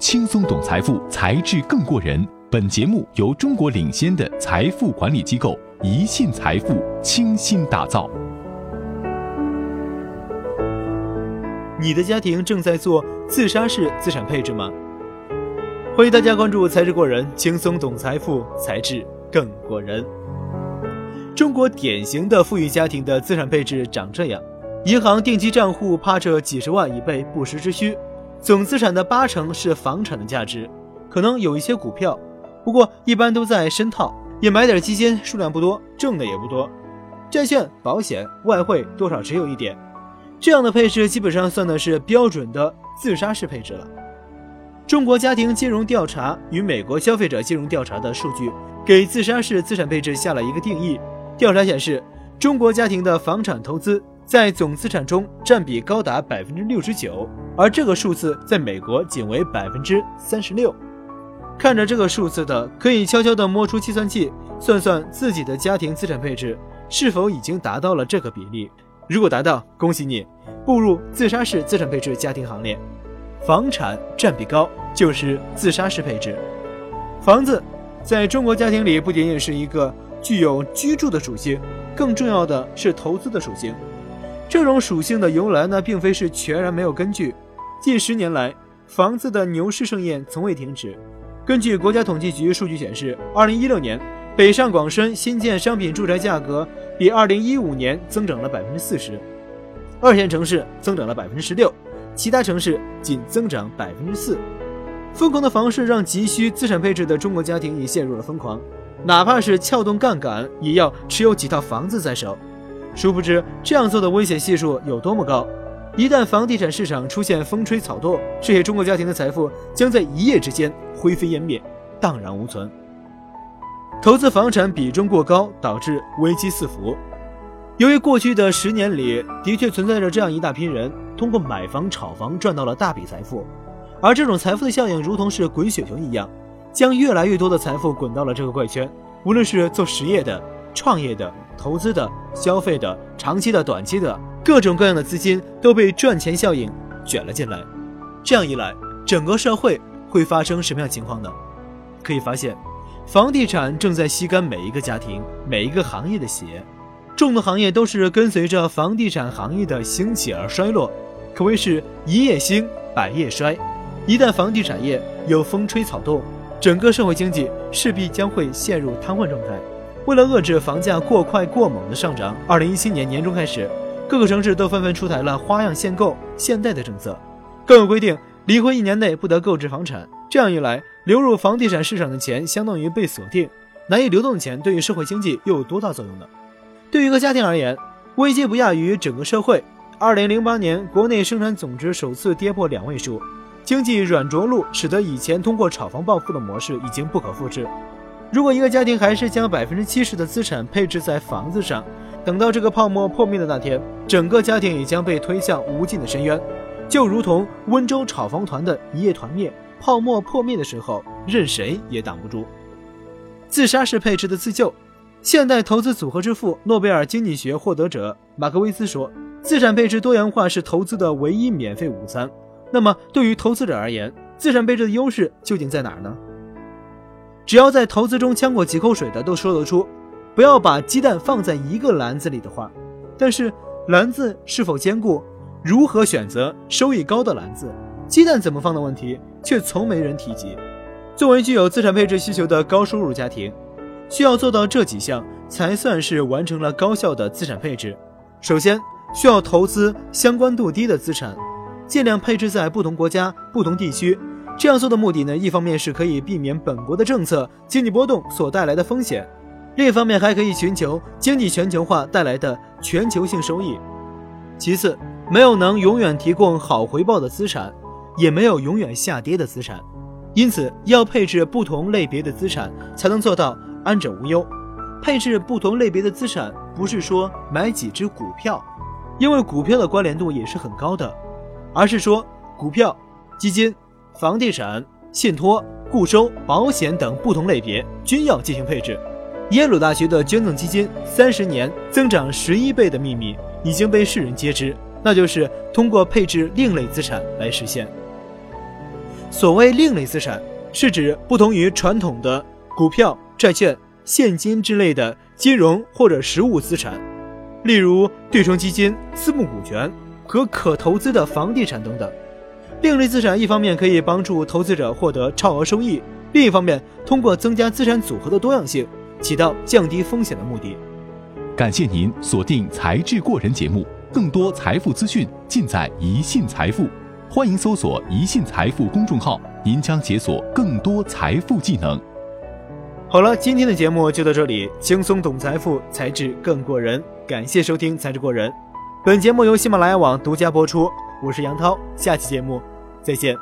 轻松懂财富，财智更过人。本节目由中国领先的财富管理机构宜信财富倾心打造。你的家庭正在做自杀式资产配置吗？欢迎大家关注“财智过人”，轻松懂财富，财智更过人。中国典型的富裕家庭的资产配置长这样：银行定期账户趴着几十万以备不时之需。总资产的八成是房产的价值，可能有一些股票，不过一般都在深套，也买点基金，数量不多，挣的也不多。债券、保险、外汇多少只有一点，这样的配置基本上算的是标准的自杀式配置了。中国家庭金融调查与美国消费者金融调查的数据给自杀式资产配置下了一个定义。调查显示，中国家庭的房产投资在总资产中占比高达百分之六十九。而这个数字在美国仅为百分之三十六。看着这个数字的，可以悄悄地摸出计算器，算算自己的家庭资产配置是否已经达到了这个比例。如果达到，恭喜你，步入自杀式资产配置家庭行列。房产占比高就是自杀式配置。房子在中国家庭里不仅仅是一个具有居住的属性，更重要的是投资的属性。这种属性的由来呢，并非是全然没有根据。近十年来，房子的牛市盛宴从未停止。根据国家统计局数据显示，二零一六年北上广深新建商品住宅价格比二零一五年增长了百分之四十，二线城市增长了百分之十六，其他城市仅增长百分之四。疯狂的房市让急需资产配置的中国家庭也陷入了疯狂，哪怕是撬动杠杆，也要持有几套房子在手。殊不知，这样做的危险系数有多么高。一旦房地产市场出现风吹草动，这些中国家庭的财富将在一夜之间灰飞烟灭，荡然无存。投资房产比重过高，导致危机四伏。由于过去的十年里的确存在着这样一大批人，通过买房炒房赚到了大笔财富，而这种财富的效应如同是滚雪球一样，将越来越多的财富滚到了这个怪圈。无论是做实业的、创业的、投资的、消费的、长期的、短期的。各种各样的资金都被赚钱效应卷了进来，这样一来，整个社会会发生什么样情况呢？可以发现，房地产正在吸干每一个家庭、每一个行业的血，众多行业都是跟随着房地产行业的兴起而衰落，可谓是一夜兴，百夜衰。一旦房地产业有风吹草动，整个社会经济势必将会陷入瘫痪状态。为了遏制房价过快过猛的上涨，二零一七年年中开始。各个城市都纷纷出台了花样限购、限贷的政策，更有规定，离婚一年内不得购置房产。这样一来，流入房地产市场的钱相当于被锁定，难以流动的钱对于社会经济又有多大作用呢？对于一个家庭而言，危机不亚于整个社会。二零零八年，国内生产总值首次跌破两位数，经济软着陆，使得以前通过炒房暴富的模式已经不可复制。如果一个家庭还是将百分之七十的资产配置在房子上，等到这个泡沫破灭的那天，整个家庭也将被推向无尽的深渊，就如同温州炒房团的一夜团灭，泡沫破灭的时候，任谁也挡不住。自杀式配置的自救，现代投资组合之父、诺贝尔经济学获得者马克维斯说：“资产配置多元化是投资的唯一免费午餐。”那么，对于投资者而言，资产配置的优势究竟在哪儿呢？只要在投资中呛过几口水的，都说得出。不要把鸡蛋放在一个篮子里的话，但是篮子是否坚固，如何选择收益高的篮子，鸡蛋怎么放的问题，却从没人提及。作为具有资产配置需求的高收入家庭，需要做到这几项，才算是完成了高效的资产配置。首先，需要投资相关度低的资产，尽量配置在不同国家、不同地区。这样做的目的呢，一方面是可以避免本国的政策、经济波动所带来的风险。另一方面，还可以寻求经济全球化带来的全球性收益。其次，没有能永远提供好回报的资产，也没有永远下跌的资产，因此要配置不同类别的资产，才能做到安枕无忧。配置不同类别的资产，不是说买几只股票，因为股票的关联度也是很高的，而是说股票、基金、房地产、信托、固收、保险等不同类别均要进行配置。耶鲁大学的捐赠基金三十年增长十一倍的秘密已经被世人皆知，那就是通过配置另类资产来实现。所谓另类资产，是指不同于传统的股票、债券、现金之类的金融或者实物资产，例如对冲基金、私募股权和可投资的房地产等等。另类资产一方面可以帮助投资者获得超额收益，另一方面通过增加资产组合的多样性，起到降低风险的目的。感谢您锁定《才智过人》节目，更多财富资讯尽在宜信财富。欢迎搜索“宜信财富”公众号，您将解锁更多财富技能。好了，今天的节目就到这里，轻松懂财富，才智更过人。感谢收听《才智过人》，本节目由喜马拉雅网独家播出。我是杨涛，下期节目再见。